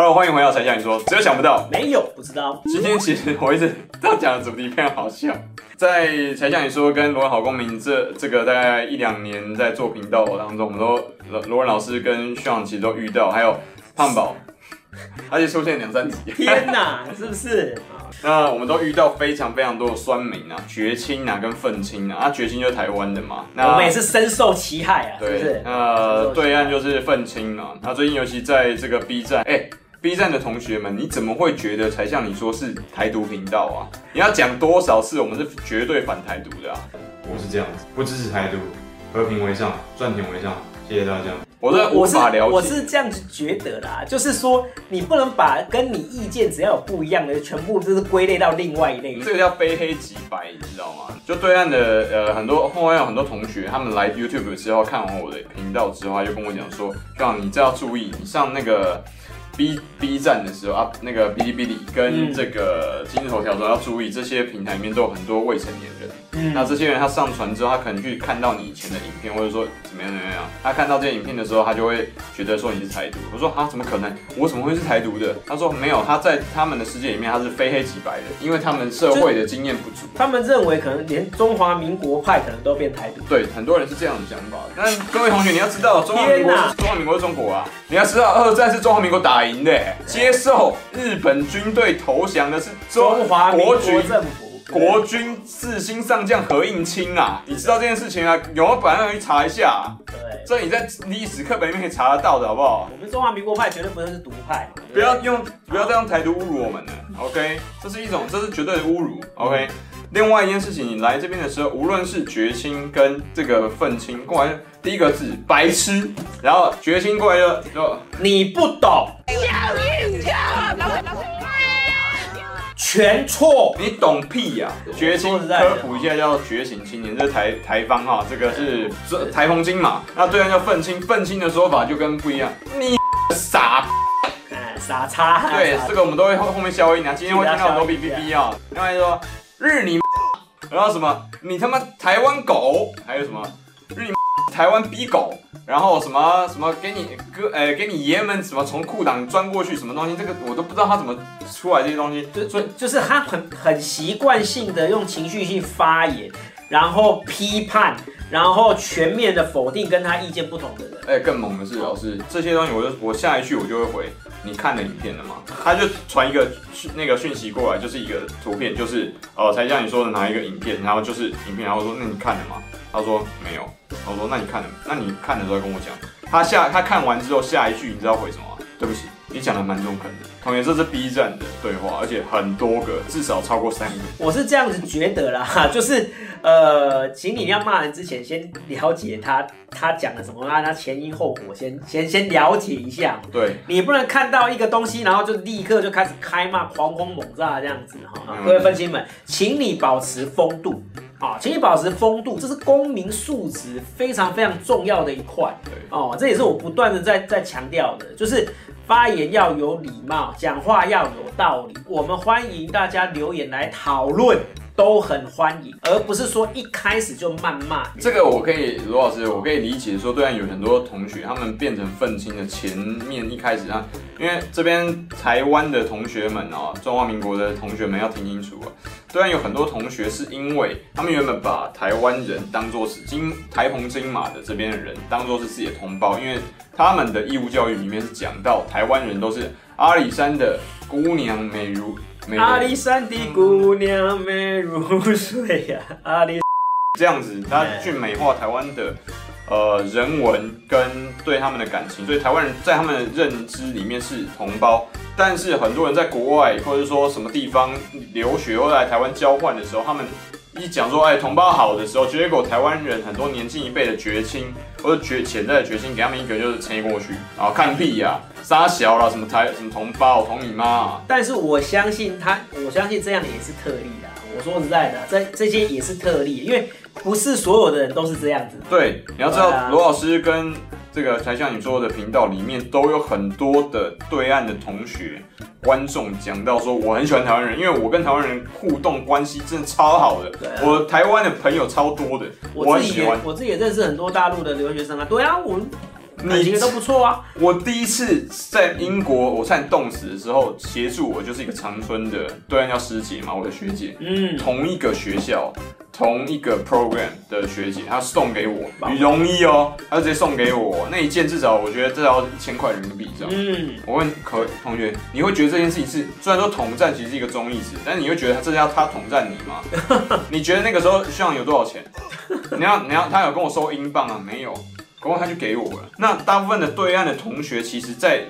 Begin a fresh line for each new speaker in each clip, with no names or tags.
Hello，欢迎回到柴 Sean 你说，只有想不到，
没有不知道。
今天其实我一直都讲的主题非常好笑，在柴 Sean 你说跟罗文好公民这这个大概一两年在做频道当中，我们都罗罗文老师跟 Sean 其实都遇到，还有胖宝，而且出现两三集。
天哪，是不是？
那我们都遇到非常非常多的酸民啊，绝亲啊，跟愤青啊，啊，绝亲就是台湾的嘛，那
我们也是深受其害啊，
对，
是不是？
那对岸就是愤青嘛，那最近尤其在这个 B 站，哎、欸，B 站的同学们，你怎么会觉得才像你说是台独频道啊？你要讲多少次，我们是绝对反台独的啊！我是这样子，不支持台独，和平为上，赚钱为上，谢谢大家。我是无法了解，
我是这样子觉得啦，就是说你不能把跟你意见只要有不一样的，全部就是归类到另外一类。
这个叫非黑即白，你知道吗？就对岸的呃很多后面有很多同学，他们来 YouTube 之后看完我的频道之后，他就跟我讲说，让你这要注意，你上那个 B B 站的时候啊，那个哔哩哔哩跟这个今日头条都要注意，这些平台里面都有很多未成年人。嗯、那这些人他上传之后，他可能去看到你以前的影片，或者说怎么样怎么样，他看到这些影片的时候，他就会觉得说你是台独。我说啊，怎么可能？我怎么会是台独的？他说没有，他在他们的世界里面他是非黑即白的，因为他们社会的经验不足。
他们认为可能连中华民国派可能都变台独。
对，很多人是这样的想法。但各位同学，你要知道，中华民国是中华民国是中国啊！你要知道，二战是中华民国打赢的，接受日本军队投降的是中华民国政府。国军四星上将何应钦啊，你知道这件事情啊？有没有本来去查一下、啊？对，这你在历史课本里面可以查得到的，好不好？
我们中华民国派绝对不能是独派，
不要用，不要再用台独侮辱我们了。OK，这是一种，这是绝对的侮辱。OK，另外一件事情，你来这边的时候，无论是绝亲跟这个愤青过来，第一个字白痴，然后绝亲过来就就
你不懂。全错，
你懂屁呀、啊！觉醒科普一下，叫觉醒青年，这是台台方哈，这个是这台风金嘛。那对岸叫愤青，愤青的说法就跟不一样。你傻，
哎，傻叉。
对，这个我们都会后后面消音啊。今天会听到很多哔哔哔啊。另外说日你，然后什么你他妈台湾狗，还有什么日你台湾逼狗。然后什么什么给你哥，呃，给你爷们什么从裤裆钻过去什么东西，这个我都不知道他怎么出来这些东西。
就就就是他很很习惯性的用情绪性发言，然后批判，然后全面的否定跟他意见不同的人。
哎，更猛的是老师，这些东西我就我下一句我就会回，你看了影片了吗？他就传一个讯那个讯息过来，就是一个图片，就是呃才像你说的哪一个影片，然后就是影片，然后说那你看了吗？他说没有。我说：“那你看了？那你看的时候跟我讲。他下他看完之后，下一句你知道回什么吗？对不起，你讲的蛮中肯的。同学，这是 B 站的对话，而且很多个，至少超过三个。
我是这样子觉得啦，就是呃，请你要骂人之前，先了解他他讲了什么，让他前因后果先先先了解一下。
对，
你不能看到一个东西，然后就立刻就开始开骂、狂轰猛炸这样子哈。各位分析们，请你保持风度。”啊，请你保持风度，这是公民素质非常非常重要的一块。哦，这也是我不断的在在强调的，就是发言要有礼貌，讲话要有道理。我们欢迎大家留言来讨论。都很欢迎，而不是说一开始就谩骂。
这个我可以，罗老师，我可以理解说，对岸有很多同学，他们变成愤青的前面一开始啊，因为这边台湾的同学们哦，中华民国的同学们要听清楚啊，对岸有很多同学是因为他们原本把台湾人当作是金台澎金马的这边的人，当作是自己的同胞，因为他们的义务教育里面是讲到台湾人都是阿里山的姑娘美如。
阿里山的姑娘美如水呀，阿里
这样子，他去美化台湾的呃人文跟对他们的感情，所以台湾人在他们的认知里面是同胞。但是很多人在国外或者说什么地方留学或来台湾交换的时候，他们一讲说哎同胞好的时候，结果台湾人很多年轻一辈的绝亲或者绝潜在的绝亲，给他们一个就是撑过去，然后看屁呀、啊。杀小了，什么台什么同胞同你妈、啊？
但是我相信他，我相信这样也是特例啦。我说实在的，这这些也是特例，因为不是所有的人都是这样子。
对，你要知道，罗老师跟这个才像你说的频道里面都有很多的对岸的同学观众讲到说，我很喜欢台湾人，因为我跟台湾人互动关系真的超好的。对啊、我台湾的朋友超多的，我，自己我很喜欢。
我自己也认识很多大陆的留学生啊。对啊，我。你觉得都不错啊。
我第一次在英国，我差点冻死的时候，协助我就是一个长春的，对岸叫师姐嘛，我的学姐，嗯，同一个学校。同一个 program 的学姐，她送给我羽绒衣哦，她直接送给我那一件，至少我觉得至少一千块人民币这样。嗯，我问可同学，你会觉得这件事情是虽然说统战其实是一个中义词，但是你会觉得这是要他统战你吗？你觉得那个时候需要有多少钱？你要你要他有跟我收英镑啊？没有，不过他就给我了。那大部分的对岸的同学，其实在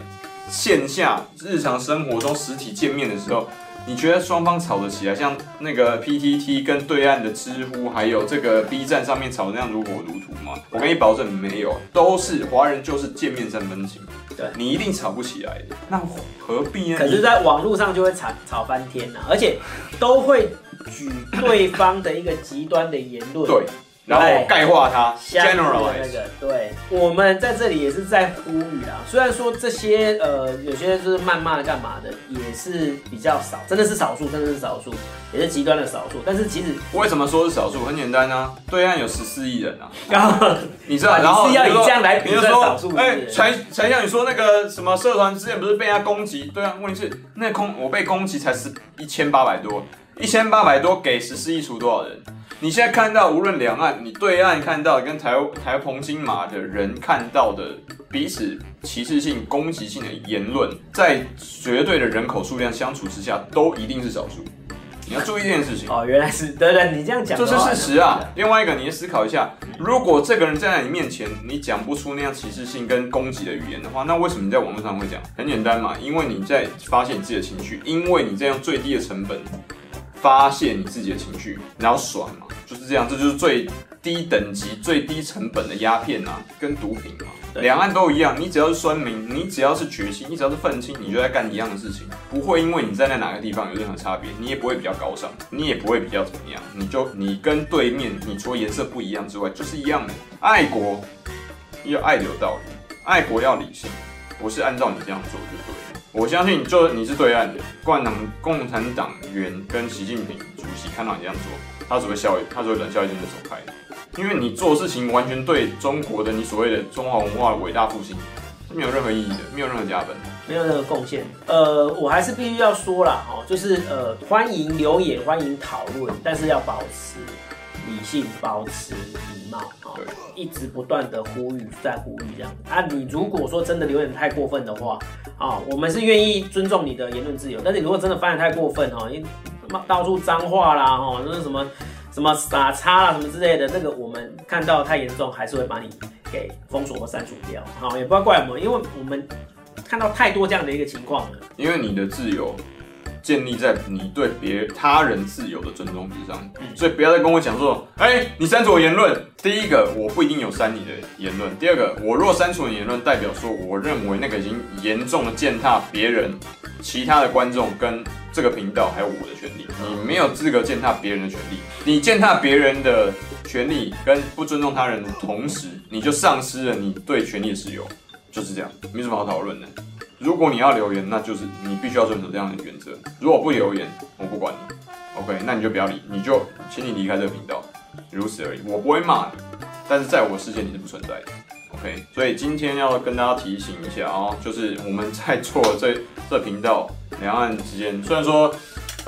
线下日常生活中实体见面的时候。你觉得双方吵得起来，像那个 PTT 跟对岸的知乎，还有这个 B 站上面吵的那样如火如荼吗？我跟你保证没有，都是华人就是见面三分情，对，你一定吵不起来的，那何必呢？
可是，在网络上就会吵吵翻天呐，而且都会举对方的一个极端的言论。
对。然后概括它
，generalize 那个，对，我们在这里也是在呼吁啊。虽然说这些呃，有些人就是谩骂干嘛的，也是比较少，真的是少数，真的是少数，也是极端的少数。但是其实
为什么说是少数？很简单啊，对岸有十四亿人啊，然 后你知道，然后
你是要以这样来比算少数？
哎，才才像你说那个什么社团之前不是被人家攻击？对啊，问题是那空我被攻击才是一千八百多，一千八百多给十四亿除多少人？你现在看到，无论两岸，你对岸看到跟台台澎金马的人看到的彼此歧视性、攻击性的言论，在绝对的人口数量相处之下，都一定是少数。你要注意这件事情。
哦，原来是对对，你这样讲，
这是事实啊。另外一个，你思考一下，如果这个人站在你面前，你讲不出那样歧视性跟攻击的语言的话，那为什么你在网络上会讲？很简单嘛，因为你在发泄你自己的情绪，因为你这样最低的成本。发泄你自己的情绪，然后爽嘛，就是这样，这就是最低等级、最低成本的鸦片啊，跟毒品嘛，两岸都一样。你只要是酸民，你只要是决心，你只要是愤青，你就在干一样的事情，不会因为你站在哪个地方有任何差别，你也不会比较高尚，你也不会比较怎么样，你就你跟对面，你除了颜色不一样之外，就是一样的。爱国要爱的有道理，爱国要理性，不是按照你这样做就对了。我相信，就你是对岸的，共产党、共产党员跟习近平主席看到你这样做，他只会笑，他只会冷笑一声就走开，因为你做事情完全对中国的你所谓的中华文化伟大复兴是没有任何意义的，没有任何加分，
没有任何贡献。呃，我还是必须要说啦，哦，就是呃，欢迎留言，欢迎讨论，但是要保持理性，保持礼貌，哦，对，一直不断的呼吁，再呼吁这样。啊，你如果说真的留言太过分的话，啊、我们是愿意尊重你的言论自由，但是如果真的发言太过分哈，因到处脏话啦哈，那是什么什么傻叉啦什么之类的，那个我们看到太严重，还是会把你给封锁和删除掉。好，也不要怪我们，因为我们看到太多这样的一个情况了。
因为你的自由建立在你对别他人自由的尊重之上，所以不要再跟我讲说，哎、欸，你删除我言论。第一个，我不一定有删你的言论；第二个，我若删除你的言论，代表说我认为那个已经严重的践踏别人、其他的观众跟这个频道还有我的权利。你没有资格践踏别人的权利，你践踏别人的权利跟不尊重他人的同时，你就丧失了你对权利的自由，就是这样，没什么好讨论的。如果你要留言，那就是你必须要遵守这样的原则。如果不留言，我不管你。OK，那你就不要理，你就请你离开这个频道。如此而已，我不会骂你，但是在我世界你是不存在的，OK。所以今天要跟大家提醒一下哦，就是我们在做这这频道，两岸之间虽然说，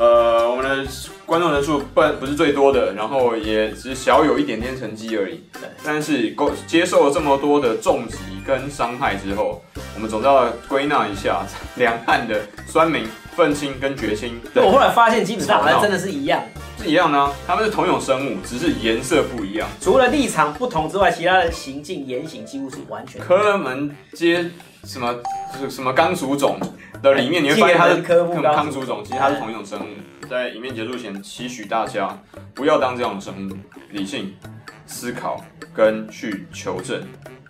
呃，我们的观众人数不不是最多的，然后也只是小有一点点成绩而已，但是够接受了这么多的重击跟伤害之后，我们总是要归纳一下两岸的酸民、愤青跟绝青。
我后来发现，基本上好像真的是一样。
是一样的啊，他们是同一种生物，只是颜色不一样。
除了立场不同之外，其他的行径言行几乎是完全。
科门街什么什么刚属种的里面，你会发现它是科目刚属种，其实它是同一种生物。在影片结束前，期许大家不要当这样的生物，理性思考跟去求证，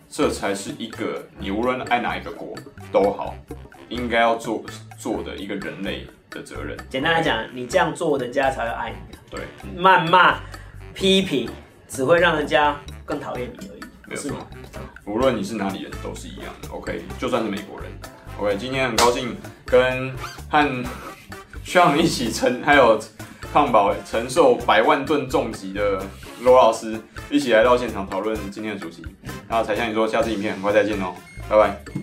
这才是一个你无论爱哪一个国都好，应该要做做的一个人类的责任。
简单来讲，你这样做，人家才会爱你。
对，
谩骂、批评只会让人家更讨厌你而已。
没有错，无论你是哪里人，都是一样的。OK，就算是美国人。喂今天很高兴跟和需要你一起承，还有胖宝承受百万吨重击的罗老师一起来到现场讨论今天的主题。那才向你说，下次影片很快再见哦，拜拜。